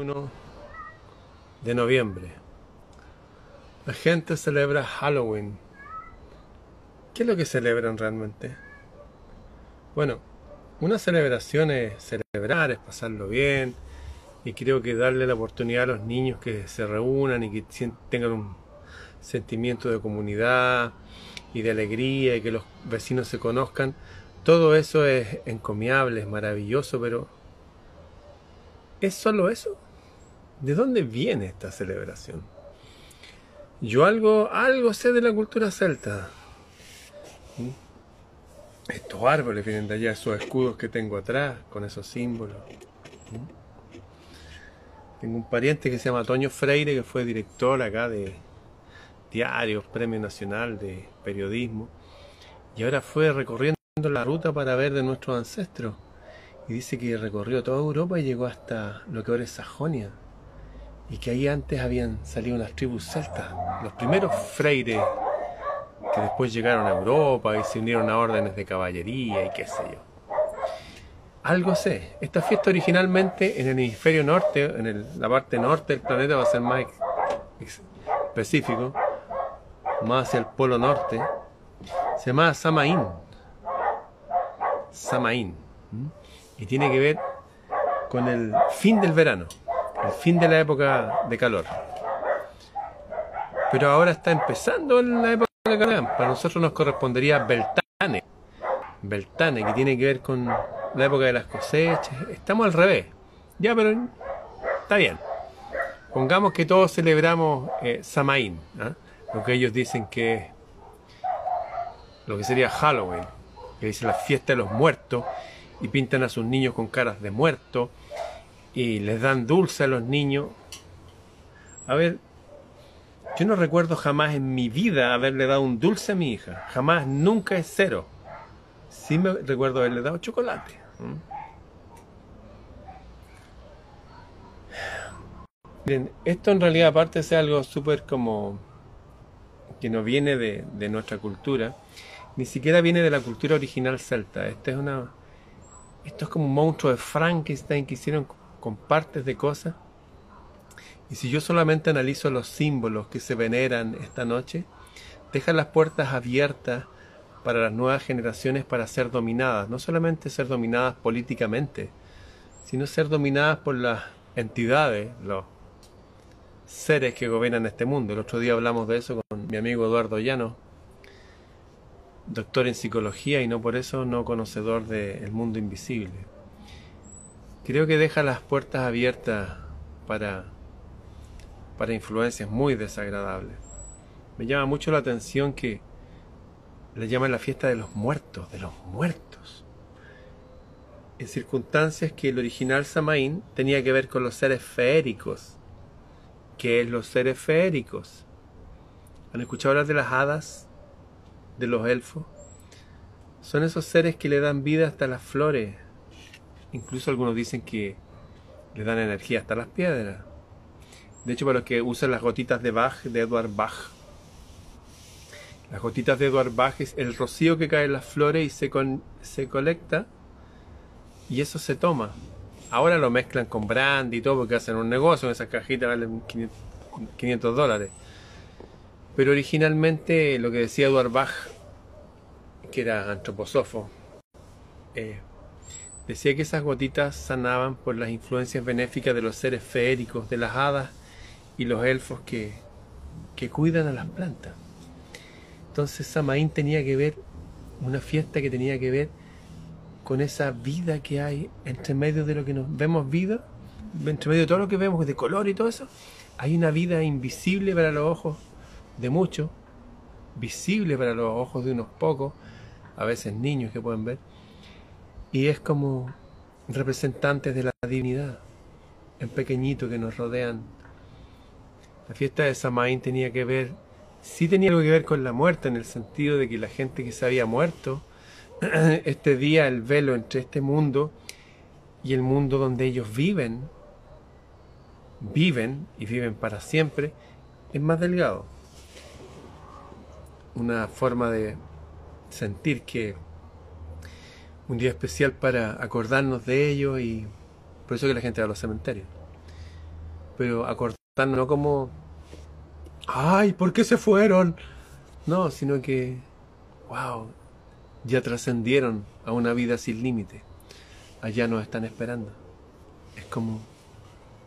1 de noviembre. La gente celebra Halloween. ¿Qué es lo que celebran realmente? Bueno, una celebración es celebrar, es pasarlo bien, y creo que darle la oportunidad a los niños que se reúnan y que tengan un sentimiento de comunidad y de alegría y que los vecinos se conozcan, todo eso es encomiable, es maravilloso, pero ¿es solo eso? ¿De dónde viene esta celebración? Yo algo, algo sé de la cultura celta. ¿Mm? Estos árboles vienen de allá, esos escudos que tengo atrás, con esos símbolos. ¿Mm? Tengo un pariente que se llama Toño Freire, que fue director acá de diarios, Premio Nacional de Periodismo, y ahora fue recorriendo la ruta para ver de nuestros ancestros. Y dice que recorrió toda Europa y llegó hasta lo que ahora es Sajonia y que ahí antes habían salido unas tribus celtas, los primeros freires que después llegaron a Europa y se unieron a órdenes de caballería y qué sé yo. Algo sé, esta fiesta originalmente en el hemisferio norte, en la parte norte del planeta va a ser más específico, más hacia el polo norte, se llama Samaín. Samaín. Y tiene que ver con el fin del verano el fin de la época de calor. Pero ahora está empezando la época de calor. Para nosotros nos correspondería Beltane. Beltane, que tiene que ver con la época de las cosechas. Estamos al revés. Ya, pero está bien. Pongamos que todos celebramos eh, Samaín, ¿ah? lo que ellos dicen que es lo que sería Halloween, que dice la fiesta de los muertos, y pintan a sus niños con caras de muertos, y les dan dulce a los niños. A ver, yo no recuerdo jamás en mi vida haberle dado un dulce a mi hija. Jamás, nunca es cero. Sí me recuerdo haberle dado chocolate. Miren, esto en realidad aparte de algo súper como que no viene de, de, nuestra cultura, ni siquiera viene de la cultura original celta. Esta es una, esto es como un monstruo de Frankenstein que hicieron con partes de cosas. Y si yo solamente analizo los símbolos que se veneran esta noche, deja las puertas abiertas para las nuevas generaciones para ser dominadas, no solamente ser dominadas políticamente, sino ser dominadas por las entidades, los seres que gobiernan este mundo. El otro día hablamos de eso con mi amigo Eduardo Llano, doctor en psicología y no por eso no conocedor del mundo invisible creo que deja las puertas abiertas para, para influencias muy desagradables. Me llama mucho la atención que le llaman la fiesta de los muertos, de los muertos. En circunstancias que el original Samaín tenía que ver con los seres feéricos. ¿Qué es los seres feéricos? ¿Han escuchado hablar de las hadas? ¿De los elfos? Son esos seres que le dan vida hasta las flores, Incluso algunos dicen que le dan energía hasta las piedras. De hecho, para los que usan las gotitas de Bach, de Edward Bach, las gotitas de Edward Bach es el rocío que cae en las flores y se, se colecta y eso se toma. Ahora lo mezclan con brandy y todo porque hacen un negocio, en esas cajitas valen 500 dólares. Pero originalmente lo que decía Edward Bach, que era antroposofo, eh, Decía que esas gotitas sanaban por las influencias benéficas de los seres feéricos, de las hadas y los elfos que, que cuidan a las plantas. Entonces Samaín tenía que ver, una fiesta que tenía que ver con esa vida que hay entre medio de lo que nos vemos vida, entre medio de todo lo que vemos de color y todo eso, hay una vida invisible para los ojos de muchos, visible para los ojos de unos pocos, a veces niños que pueden ver, y es como representantes de la divinidad, en pequeñito que nos rodean. La fiesta de Samaín tenía que ver, sí tenía algo que ver con la muerte, en el sentido de que la gente que se había muerto, este día el velo entre este mundo y el mundo donde ellos viven, viven y viven para siempre, es más delgado. Una forma de sentir que un día especial para acordarnos de ello y por eso que la gente va a los cementerios. pero acordarnos no como, ay, ¿por qué se fueron? No, sino que, wow, ya trascendieron a una vida sin límite. Allá nos están esperando. Es como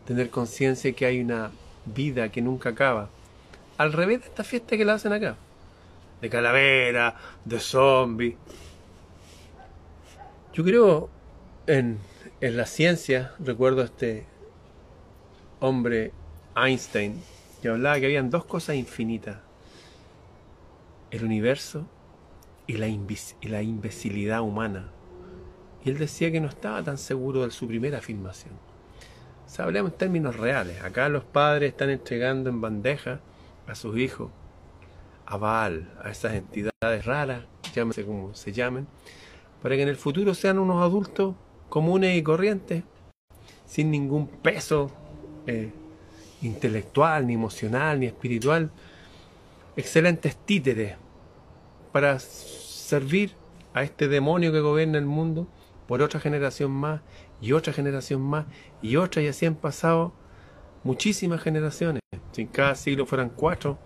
tener conciencia que hay una vida que nunca acaba. Al revés de esta fiesta que la hacen acá. De calavera, de zombie. Yo creo en, en la ciencia, recuerdo a este hombre Einstein, que hablaba que habían dos cosas infinitas. El universo y la, y la imbecilidad humana. Y él decía que no estaba tan seguro de su primera afirmación. O sea, hablemos en términos reales. Acá los padres están entregando en bandeja a sus hijos, a Baal, a esas entidades raras, llámese como se llamen, para que en el futuro sean unos adultos comunes y corrientes, sin ningún peso eh, intelectual, ni emocional, ni espiritual. Excelentes títeres para servir a este demonio que gobierna el mundo por otra generación más y otra generación más y otra y así han pasado muchísimas generaciones. Si en cada siglo fueran cuatro,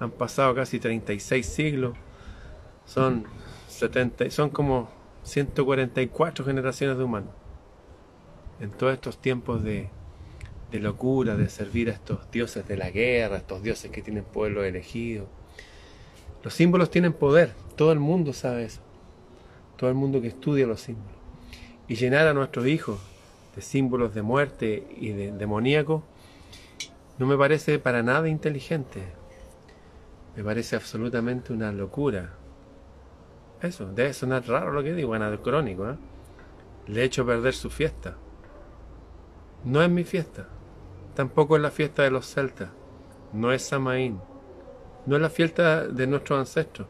han pasado casi 36 siglos. Son 70, son como 144 generaciones de humanos. En todos estos tiempos de, locura, de servir a estos dioses de la guerra, estos dioses que tienen pueblos elegidos. Los símbolos tienen poder, todo el mundo sabe eso. Todo el mundo que estudia los símbolos y llenar a nuestros hijos de símbolos de muerte y de demoníaco, no me parece para nada inteligente. Me parece absolutamente una locura. Eso, debe sonar raro lo que digo, anacrónico. ¿eh? Le he hecho perder su fiesta. No es mi fiesta. Tampoco es la fiesta de los celtas. No es Samaín. No es la fiesta de nuestros ancestros.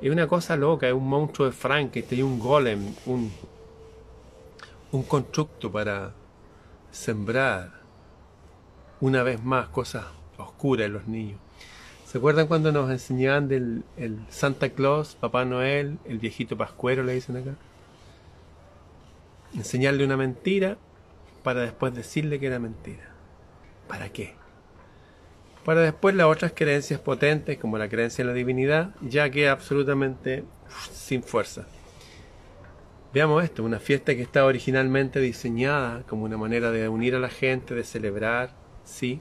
Es una cosa loca, es un monstruo de Frankenstein, un golem, un, un constructo para sembrar una vez más cosas oscuras en los niños. ¿Se acuerdan cuando nos enseñaban del el Santa Claus, Papá Noel, el viejito pascuero, le dicen acá? Enseñarle una mentira para después decirle que era mentira. ¿Para qué? Para después las otras creencias potentes, como la creencia en la divinidad, ya queda absolutamente sin fuerza. Veamos esto, una fiesta que estaba originalmente diseñada como una manera de unir a la gente, de celebrar, sí,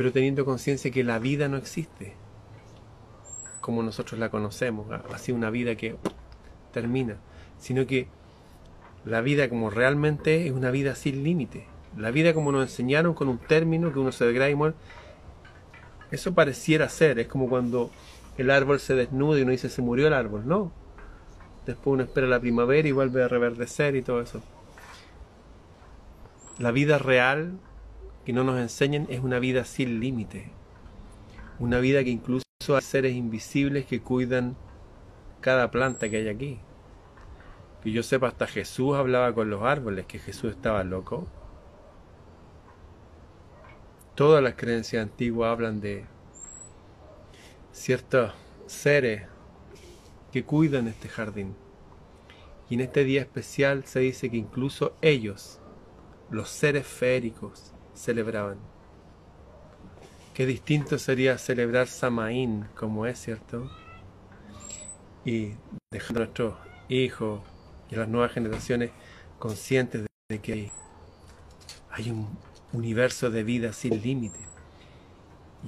pero teniendo conciencia que la vida no existe como nosotros la conocemos, así una vida que termina, sino que la vida como realmente es una vida sin límite. La vida como nos enseñaron con un término que uno se degrada y muere, eso pareciera ser, es como cuando el árbol se desnuda y uno dice se murió el árbol, no, Después uno espera la primavera y vuelve a reverdecer y todo eso. La vida real que no nos enseñan es una vida sin límite. Una vida que incluso hay seres invisibles que cuidan cada planta que hay aquí. Que yo sepa, hasta Jesús hablaba con los árboles, que Jesús estaba loco. Todas las creencias antiguas hablan de ciertos seres que cuidan este jardín. Y en este día especial se dice que incluso ellos, los seres féricos, celebraban. Qué distinto sería celebrar Samaín como es, ¿cierto? Y dejando a nuestros hijos y a las nuevas generaciones conscientes de que hay un universo de vida sin límite.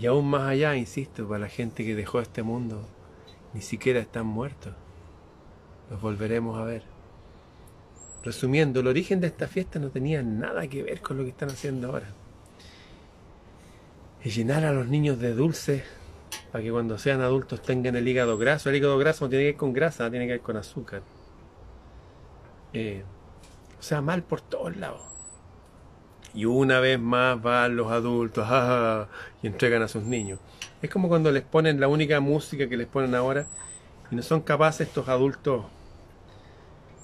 Y aún más allá, insisto, para la gente que dejó este mundo, ni siquiera están muertos. Los volveremos a ver. Resumiendo, el origen de esta fiesta no tenía nada que ver con lo que están haciendo ahora. Es llenar a los niños de dulce para que cuando sean adultos tengan el hígado graso. El hígado graso no tiene que ver con grasa, tiene que ver con azúcar. Eh, o sea, mal por todos lados. Y una vez más van los adultos y entregan a sus niños. Es como cuando les ponen la única música que les ponen ahora y no son capaces estos adultos,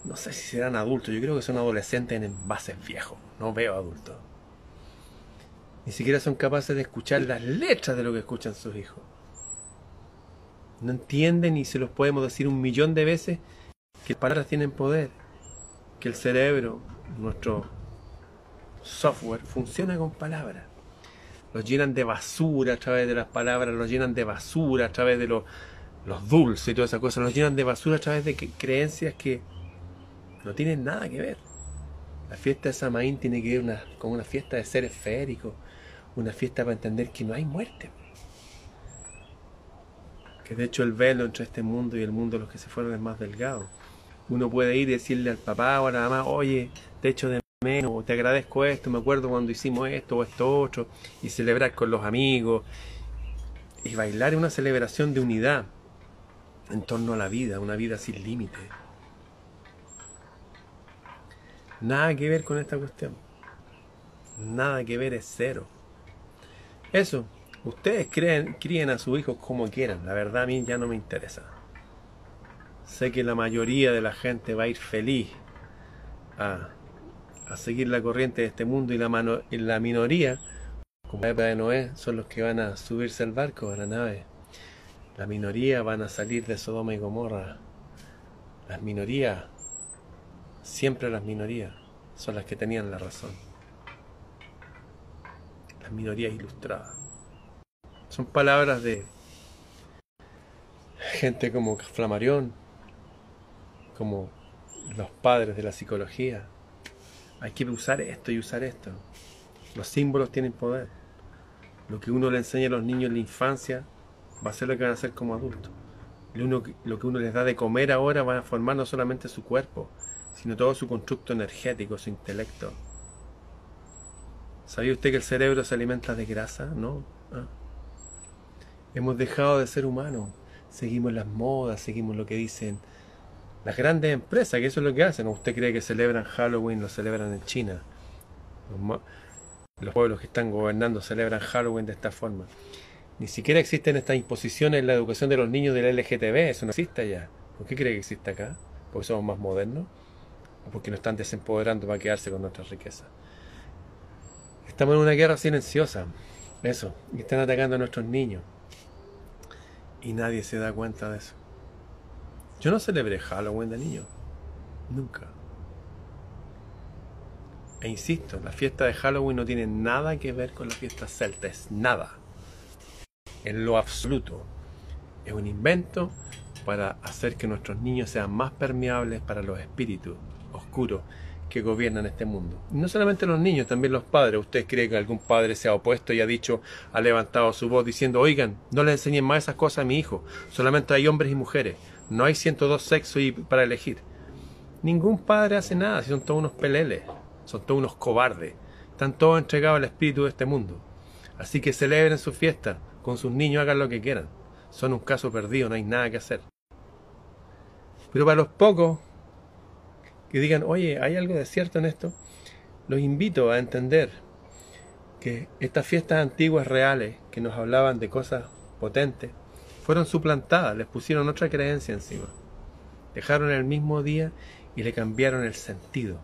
no sé si serán adultos, yo creo que son adolescentes en envases viejos, no veo adultos. Ni siquiera son capaces de escuchar las letras de lo que escuchan sus hijos. No entienden y se los podemos decir un millón de veces que las palabras tienen poder, que el cerebro, nuestro software funciona con palabras. Los llenan de basura a través de las palabras, los llenan de basura a través de los, dulces y todas esas cosas, los llenan de basura a través de creencias que no tienen nada que ver. La fiesta de Samaín tiene que ver con una fiesta de ser esférico, una fiesta para entender que no hay muerte. Que de hecho el velo entre este mundo y el mundo de los que se fueron es más delgado. Uno puede ir y decirle al papá o a la mamá, oye, te echo de menos, te agradezco esto, me acuerdo cuando hicimos esto o esto otro, y celebrar con los amigos, y bailar es una celebración de unidad en torno a la vida, una vida sin límite. Nada que ver con esta cuestión. Nada que ver es cero. Eso, ustedes creen, críen a sus hijos como quieran. La verdad a mí ya no me interesa. Sé que la mayoría de la gente va a ir feliz a, seguir la corriente de este mundo y la, mano, y la minoría, como la época de Noé, son los que van a subirse al barco, a la nave. La minoría van a salir de Sodoma y Gomorra. Las minorías Siempre las minorías son las que tenían la razón. Minorías ilustradas. Son palabras de gente como Flamarión, como los padres de la psicología. Hay que usar esto y usar esto. Los símbolos tienen poder. Lo que uno le enseña a los niños en la infancia va a ser lo que van a hacer como adultos. Lo, lo que uno les da de comer ahora va a formar no solamente su cuerpo, sino todo su constructo energético, su intelecto. ¿Sabía usted que el cerebro se alimenta de grasa? ¿No? ¿Ah? Hemos dejado de ser humanos. Seguimos las modas, seguimos lo que dicen las grandes empresas, que eso es lo que hacen. ¿Usted cree que celebran Halloween? Lo celebran en China. Los, los pueblos que están gobernando celebran Halloween de esta forma. Ni siquiera existen estas imposiciones en la educación de los niños del LGTB. Eso no existe ya. ¿Por qué cree que existe acá? Porque somos más modernos porque nos están desempoderando para quedarse con nuestra riqueza. Estamos en una guerra silenciosa, eso, y están atacando a nuestros niños. Y nadie se da cuenta de eso. Yo no celebré Halloween de niño, nunca. E insisto, la fiesta de Halloween no tiene nada que ver con la fiesta celta, es nada. En lo absoluto. Es un invento para hacer que nuestros niños sean más permeables para los espíritus oscuros que gobiernan este mundo. No solamente los niños, también los padres. ¿Usted cree que algún padre se ha opuesto y ha dicho, ha levantado su voz diciendo, oigan, no le enseñen más esas cosas a mi hijo, solamente hay hombres y mujeres, no hay 102 sexos para elegir? Ningún padre hace nada, si son todos unos peleles, son todos unos cobardes, están todos entregados al espíritu de este mundo. Así que celebren su fiesta, con sus niños hagan lo que quieran. Son un caso perdido, no hay nada que hacer. Pero para los pocos que digan, oye, ¿hay algo de cierto en esto? Los invito a entender que estas fiestas antiguas reales que nos hablaban de cosas potentes fueron suplantadas, les pusieron otra creencia encima. Dejaron el mismo día y le cambiaron el sentido.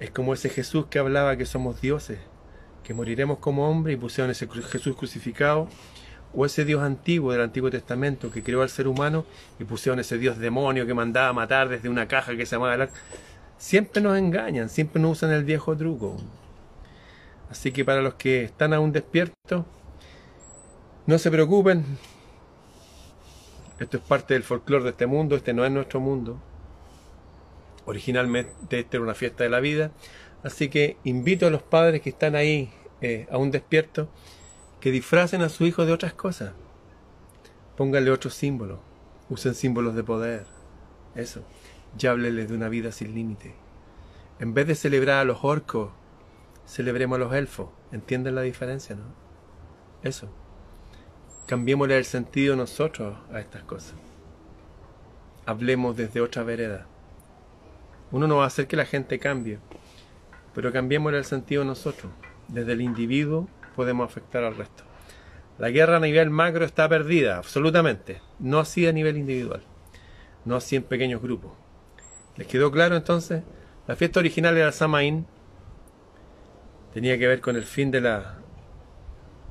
Es como ese Jesús que hablaba que somos dioses, que moriremos como hombres y pusieron ese Jesús crucificado o ese Dios antiguo del Antiguo Testamento que creó al ser humano y pusieron ese Dios demonio que mandaba a matar desde una caja que se llamaba el Siempre nos engañan, siempre nos usan el viejo truco. Así que para los que están aún despiertos, no se preocupen. Esto es parte del folclore de este mundo, este no es nuestro mundo. Originalmente esta era una fiesta de la vida. Así que invito a los padres que están ahí eh, aún despiertos que disfracen a su hijo de otras cosas. Pónganle otros símbolos. Usen símbolos de poder. Eso. Y hábleles de una vida sin límite. En vez de celebrar a los orcos, celebremos a los elfos. ¿Entienden la diferencia, no? Eso. Cambiémosle el sentido nosotros a estas cosas. Hablemos desde otra vereda. Uno no va a hacer que la gente cambie, pero cambiémosle el sentido nosotros, desde el individuo podemos afectar al resto. La guerra a nivel macro está perdida, absolutamente. No así a nivel individual. No así en pequeños grupos. ¿Les quedó claro entonces? La fiesta original era Samaín. Tenía que ver con el fin de la,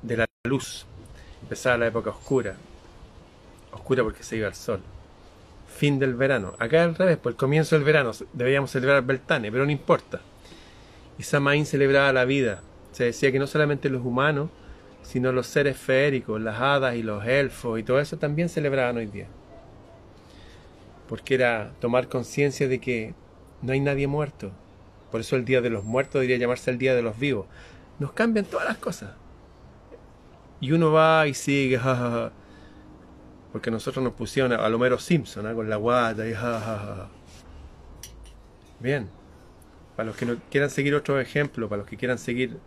de la luz. Empezaba la época oscura. Oscura porque se iba el sol. Fin del verano. Acá al revés, por el comienzo del verano. Debíamos celebrar Beltane, pero no importa. Y Samaín celebraba la vida. Se decía que no solamente los humanos, sino los seres feéricos, las hadas y los elfos y todo eso también celebraban hoy día. Porque era tomar conciencia de que no hay nadie muerto. Por eso el Día de los Muertos debería llamarse el Día de los Vivos. Nos cambian todas las cosas. Y uno va y sigue, jajaja. Porque nosotros nos pusieron a Homero Simpson ¿eh? con la guata y jajaja. Bien. Para los que no quieran seguir otro ejemplo, para los que quieran seguir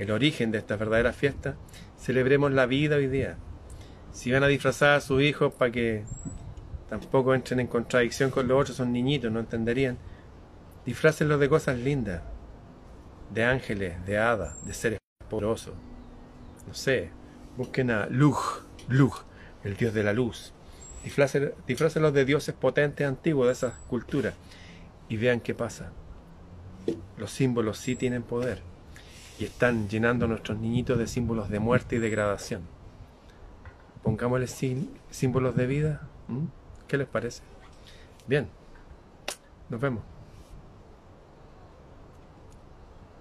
el origen de esta verdadera fiesta, celebremos la vida hoy día. Si van a disfrazar a sus hijos para que tampoco entren en contradicción con los otros, son niñitos, no entenderían. Disfrácenlos de cosas lindas, de ángeles, de hadas, de seres poderosos. No sé, busquen a Lug, Lug, el dios de la luz. Disfrácenlos de dioses potentes antiguos de esas culturas y vean qué pasa. Los símbolos sí tienen poder y están llenando nuestros niñitos de símbolos de muerte y degradación. Pongámosle símbolos de vida. ¿Qué les parece? Bien, nos vemos.